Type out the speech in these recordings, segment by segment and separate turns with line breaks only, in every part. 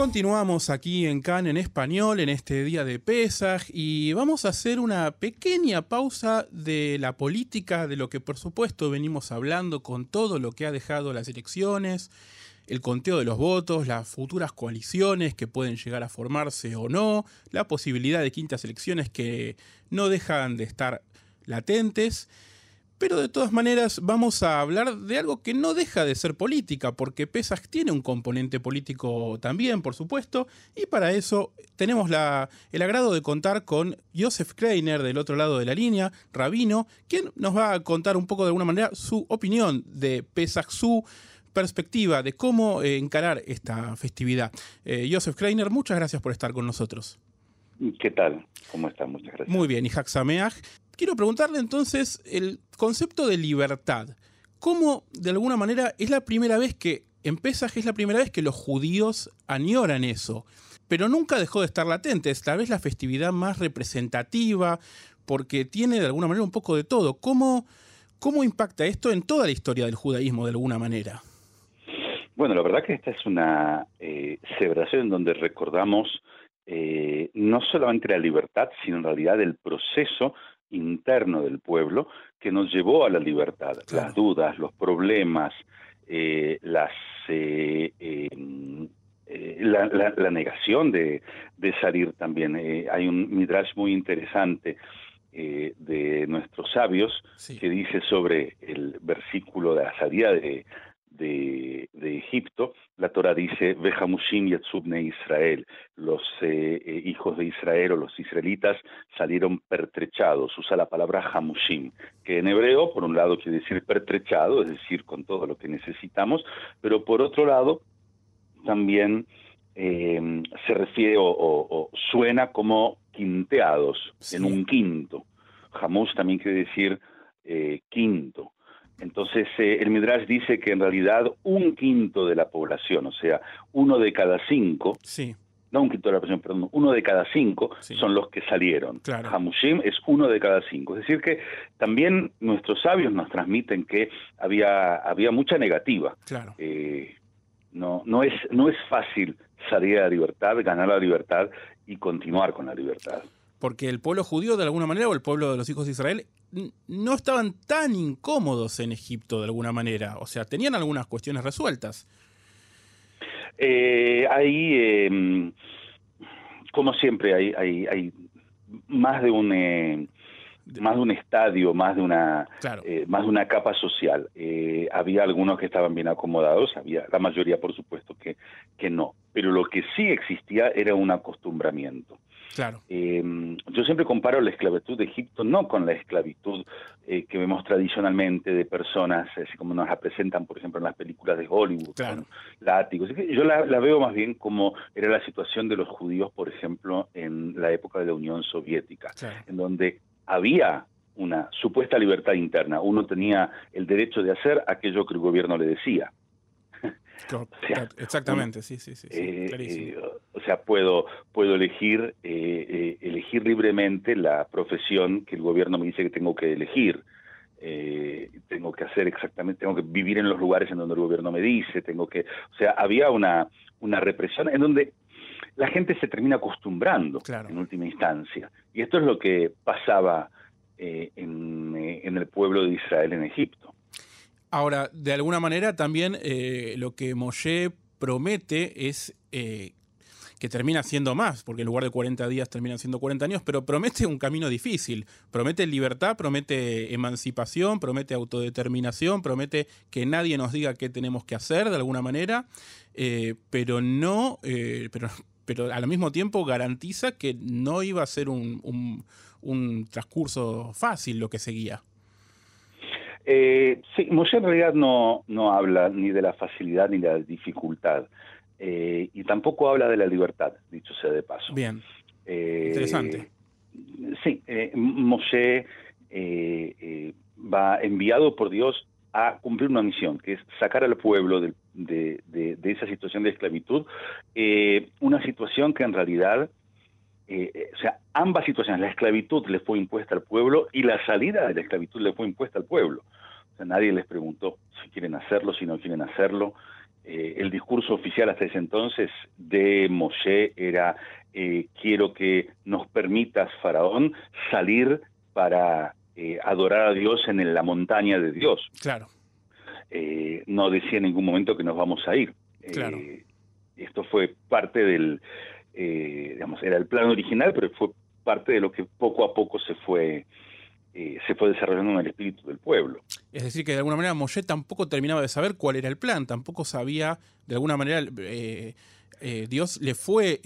Continuamos aquí en CAN en español en este día de Pesaj y vamos a hacer una pequeña pausa de la política, de lo que por supuesto venimos hablando con todo lo que ha dejado las elecciones, el conteo de los votos, las futuras coaliciones que pueden llegar a formarse o no, la posibilidad de quintas elecciones que no dejan de estar latentes. Pero de todas maneras vamos a hablar de algo que no deja de ser política, porque Pesach tiene un componente político también, por supuesto, y para eso tenemos el agrado de contar con Joseph Kreiner del otro lado de la línea, rabino, quien nos va a contar un poco de alguna manera su opinión de Pesach, su perspectiva de cómo encarar esta festividad. Eh, Joseph Kreiner, muchas gracias por estar con nosotros.
¿Qué tal? ¿Cómo están? Muchas gracias.
Muy bien, y Sameach. Quiero preguntarle entonces el concepto de libertad. ¿Cómo, de alguna manera, es la primera vez que, en Pesaj es la primera vez que los judíos añoran eso, pero nunca dejó de estar latente, es tal vez la festividad más representativa, porque tiene de alguna manera un poco de todo. ¿Cómo, cómo impacta esto en toda la historia del judaísmo de alguna manera?
Bueno, la verdad que esta es una eh, celebración donde recordamos eh, no solamente la libertad, sino en realidad el proceso interno del pueblo que nos llevó a la libertad, las dudas, los problemas, eh, las eh, em, eh, la, negación de, salir también. hay un midrash muy interesante de nuestros sabios que dice sobre el versículo de la salida de, de, Egipto, la Torah dice, Vejamushim Yatsubne Israel, los eh, eh, hijos de Israel o los israelitas salieron pertrechados, usa la palabra Hamushim, que en hebreo, por un lado quiere decir pertrechado, es decir, con todo lo que necesitamos, pero por otro lado, también eh, se refiere o, suena como quinteados, en un quinto. Hamush también quiere decir quinto. Entonces, eh, el Midrash dice que en realidad un quinto de la población, o sea, uno de cada cinco,
sí.
no un quinto de la población, perdón, uno de cada cinco son los que salieron.
Claro.
Hamushim es uno de cada cinco. Es decir, que también nuestros sabios nos transmiten que había, había mucha negativa.
Claro.
Eh, no, no, es, no es fácil salir a la libertad, ganar la libertad y continuar con la libertad
porque el pueblo judío de alguna manera o el pueblo de los hijos de Israel no estaban tan incómodos en Egipto de alguna manera, o sea, tenían algunas cuestiones resueltas.
Eh, ahí, em, como siempre, hay, hay, hay, más de un eh, más de un estadio, más de una eh, más de una capa social. Eh, había algunos que estaban bien acomodados, había la mayoría, por supuesto, que que no. Pero lo que sí existía era un acostumbramiento.
Claro.
Eh, yo siempre comparo la esclavitud de Egipto no con la esclavitud eh, que vemos tradicionalmente de personas, así como nos la presentan, por ejemplo, en las películas de Hollywood,
claro.
látigos. Yo la, veo más bien como era la situación de los judíos, por ejemplo, en la época de la Unión Soviética, en donde había una supuesta libertad interna. Uno tenía el derecho de hacer aquello que el gobierno le decía.
Exactamente, sí, sí, sí.
Eh, eh, o sea, puedo, puedo elegir, eh, elegir libremente la profesión que el gobierno me dice que tengo que elegir. tengo que hacer exactamente, tengo que vivir en los lugares en donde el gobierno me dice, tengo que, o sea, había una, una represión en donde la gente se termina acostumbrando en última instancia. Y esto es lo que pasaba en, en el pueblo de Israel en Egipto.
Ahora, de alguna manera también eh, lo que Moshe promete es eh, que termina siendo más, porque en lugar de 40 días terminan siendo 40 años, pero promete un camino difícil, promete libertad, promete emancipación, promete autodeterminación, promete que nadie nos diga qué tenemos que hacer de alguna manera, eh, pero no, pero, pero al mismo tiempo garantiza que no iba a ser un, un transcurso fácil lo que seguía.
Eh, sí, Moshe en realidad no, no habla ni de la facilidad ni de la dificultad. Eh, y tampoco habla de la libertad, dicho sea de paso.
Bien. Eh, Interesante.
Sí, Moshe va enviado por Dios a cumplir una misión, que es sacar al pueblo de, de, esa situación de esclavitud, una situación que en realidad o sea, ambas situaciones, la esclavitud le fue impuesta al pueblo y la salida de la esclavitud le fue impuesta al pueblo. O sea, nadie les preguntó si quieren hacerlo, si no quieren hacerlo. el discurso oficial hasta ese entonces de Moshe era quiero que nos permitas, Faraón, salir para adorar a Dios en la montaña de Dios.
Claro.
no decía en ningún momento que nos vamos a ir.
Claro
esto fue parte del, eh, digamos, era el plan original, pero fue parte de lo que poco a poco se fue, eh, se fue desarrollando en el espíritu del pueblo.
Es decir, que de alguna manera Moshe tampoco terminaba de saber cuál era el plan, tampoco sabía, de alguna manera, eh, Dios le fue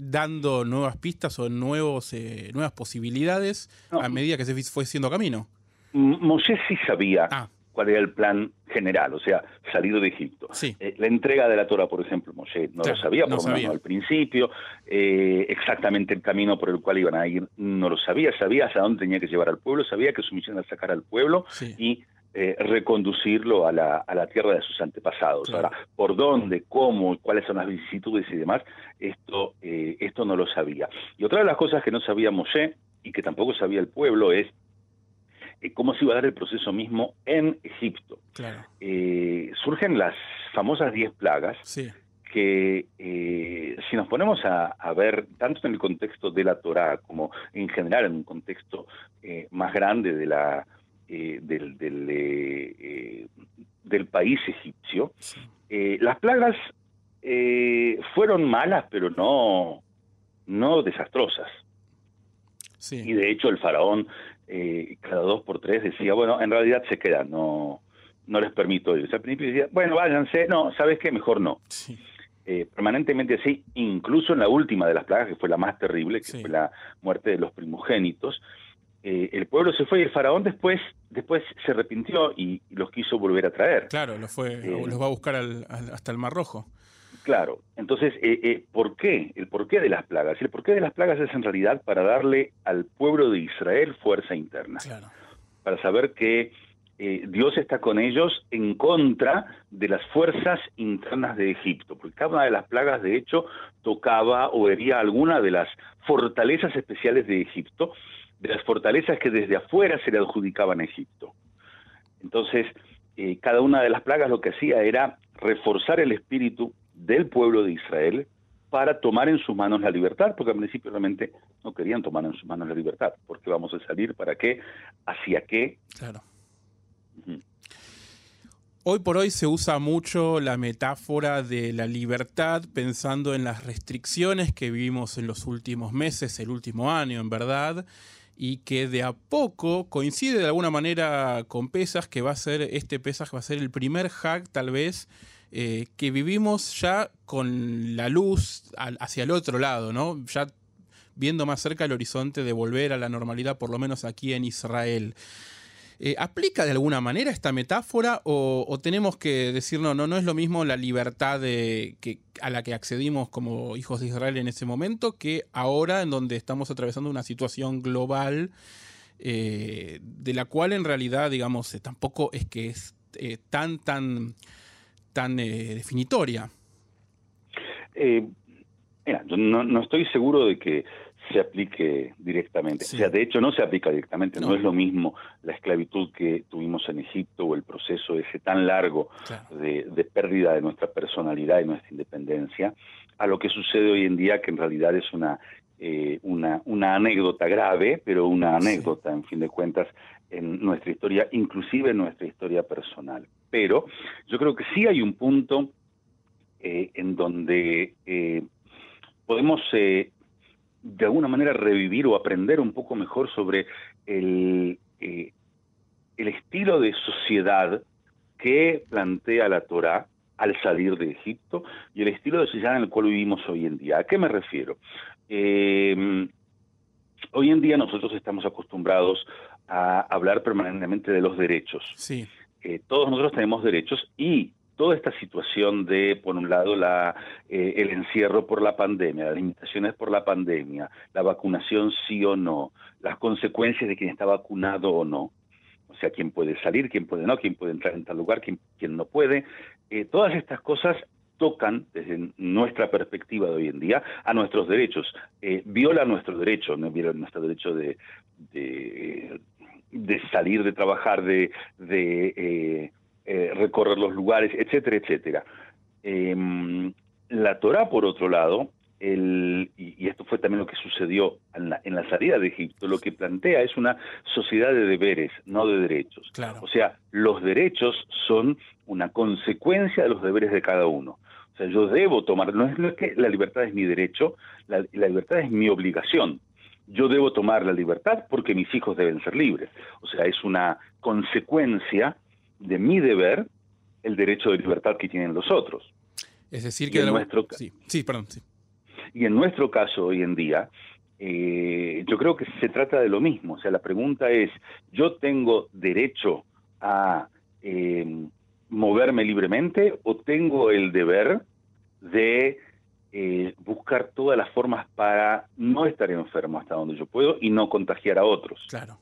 dando nuevas pistas o nuevos, nuevas posibilidades a medida que se fue siendo camino.
Moshe sí sabía ah cuál era el plan general, o sea, salido de Egipto. Eh, la entrega de la Torah, por ejemplo, Moshe no lo sabía, por lo menos al principio, eh, exactamente el camino por el cual iban a ir no lo sabía, sabía hacia dónde tenía que llevar al pueblo, sabía que su misión era sacar al pueblo y eh, reconducirlo a la, a la tierra de sus antepasados. Ahora, por dónde, cómo, cuáles son las vicisitudes y demás, esto, esto no lo sabía. Y otra de las cosas que no sabía Moshe y que tampoco sabía el pueblo es eh, cómo se iba a dar el proceso mismo en Egipto. Eh, surgen las famosas diez plagas, que eh, si nos ponemos a, ver, tanto en el contexto de la Torá como en general en un contexto más grande de la, del, del, país egipcio, las plagas fueron malas, pero no, no desastrosas. Y de hecho el faraón eh, cada dos por tres decía, bueno, en realidad se quedan, no, no les permito ir. al principio decía, bueno, váyanse, no, ¿sabes qué? Mejor no. Eh, permanentemente así, incluso en la última de las plagas, que fue la más terrible, que fue la muerte de los primogénitos, eh, el pueblo se fue y el faraón después después se arrepintió y, los quiso volver a traer.
Claro, los, fue, los va a buscar hasta el Mar Rojo.
Claro, entonces, eh, eh, ¿por qué? El porqué de las plagas. El porqué de las plagas es en realidad para darle al pueblo de Israel fuerza interna. Para saber que eh, Dios está con ellos en contra de las fuerzas internas de Egipto, porque cada una de las plagas, de hecho, tocaba o hería alguna de las fortalezas especiales de Egipto, de las fortalezas que desde afuera se le adjudicaban a Egipto. Entonces, eh, cada una de las plagas lo que hacía era reforzar el espíritu del pueblo de Israel para tomar en sus manos la libertad, porque al principio realmente no querían tomar en sus manos la libertad, porque vamos a salir, ¿para qué? ¿Hacia qué?
Claro. Hoy por hoy se usa mucho la metáfora de la libertad pensando en las restricciones que vivimos en los últimos meses, el último año en verdad, y que de a poco coincide de alguna manera con Pesas, que va a ser, este Pesas va a ser el primer hack tal vez eh, que vivimos ya con la luz hacia el otro lado, ¿no? Ya viendo más cerca el horizonte de volver a la normalidad, por lo menos aquí en Israel. Eh, ¿Aplica de alguna manera esta metáfora o, tenemos que decir, no, no, es lo mismo la libertad a la que accedimos como hijos de Israel en ese momento que ahora en donde estamos atravesando una situación global eh, de la cual en realidad, digamos, tampoco es que es tan, tan tan eh, definitoria.
Eh, mira, yo no, estoy seguro de que se aplique directamente. O sea, de hecho no se aplica directamente, no. es lo mismo la esclavitud que tuvimos en Egipto o el proceso ese tan largo de, pérdida de nuestra personalidad y nuestra independencia, a lo que sucede hoy en día, que en realidad es una, eh, una, una anécdota grave, pero una anécdota, en fin de cuentas, en nuestra historia, inclusive en nuestra historia personal. Pero yo creo que sí hay un punto eh, en donde eh, podemos de alguna manera revivir o aprender un poco mejor sobre el, el estilo de sociedad que plantea la Torá al salir de Egipto y el estilo de sociedad en el cual vivimos hoy en día. ¿A qué me refiero? hoy en día nosotros estamos acostumbrados a hablar permanentemente de los derechos.
Sí.
Eh, todos nosotros tenemos derechos y toda esta situación de, por un lado, la, eh, el encierro por la pandemia, las limitaciones por la pandemia, la vacunación sí o no, las consecuencias de quien está vacunado o no, o sea, quién puede salir, quién puede no, quién puede entrar en tal lugar, quién, quién no puede, eh, todas estas cosas tocan, desde nuestra perspectiva de hoy en día, a nuestros derechos. Eh, viola nuestro derecho, no viola nuestro derecho de, de, salir de trabajar, de, de eh, recorrer los lugares, etcétera, etcétera. Em, la Torah, por otro lado, el, y, esto fue también lo que sucedió en la, en la, salida de Egipto, lo que plantea es una sociedad de deberes, no de derechos. O sea, los derechos son una consecuencia de los deberes de cada uno. O sea, yo debo tomar, no es que la libertad es mi derecho, la, libertad es mi obligación. Yo debo tomar la libertad porque mis hijos deben ser libres. O sea, es una consecuencia de mi deber el derecho de libertad que tienen los otros.
Es decir, que...
En nuestro...
sí, sí, perdón, sí.
Y en nuestro caso hoy en día, eh, yo creo que se trata de lo mismo. O sea, la pregunta es, ¿yo tengo derecho a eh, moverme libremente o tengo el deber de eh, buscar todas las formas para no estar enfermo hasta donde yo puedo y no contagiar a otros?
Claro.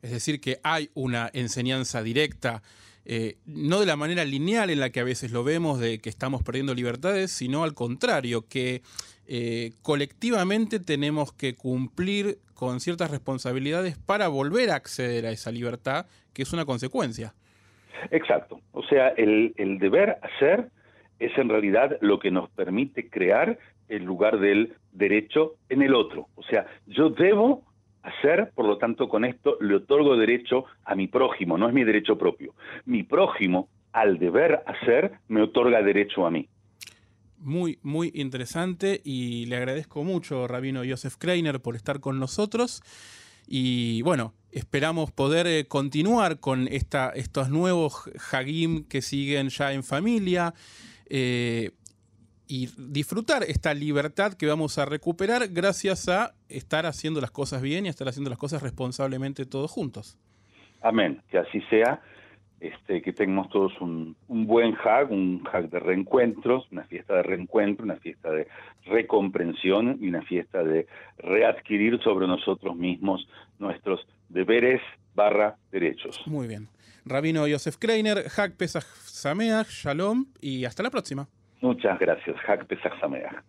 Es decir, que hay una enseñanza directa eh, no de la manera lineal en la que a veces lo vemos, de que estamos perdiendo libertades, sino al contrario, que eh, colectivamente tenemos que cumplir con ciertas responsabilidades para volver a acceder a esa libertad, que es una consecuencia.
Exacto. O sea, el, el deber hacer es en realidad lo que nos permite crear el lugar del derecho en el otro. O sea, yo debo hacer, por lo tanto, con esto le otorgo derecho a mi prójimo, no es mi derecho propio. Mi prójimo, al deber hacer, me otorga derecho a mí.
Muy, muy interesante y le agradezco mucho, Rabino Joseph Kreiner, por estar con nosotros. Y bueno, esperamos poder eh, continuar con esta, estos nuevos Hagim que siguen ya en familia. Eh, y disfrutar esta libertad que vamos a recuperar gracias a estar haciendo las cosas bien y estar haciendo las cosas responsablemente todos juntos.
Amén, que así sea, este, que tengamos todos un, buen hag, un hag de reencuentros, una fiesta de reencuentro, una fiesta de recomprensión y una fiesta de readquirir sobre nosotros mismos nuestros deberes barra derechos.
Muy bien. Rabino Josef Kreiner, Hag Pesach Sameach, Shalom y hasta la próxima.
Muchas gracias. Hak Pesach Sameach.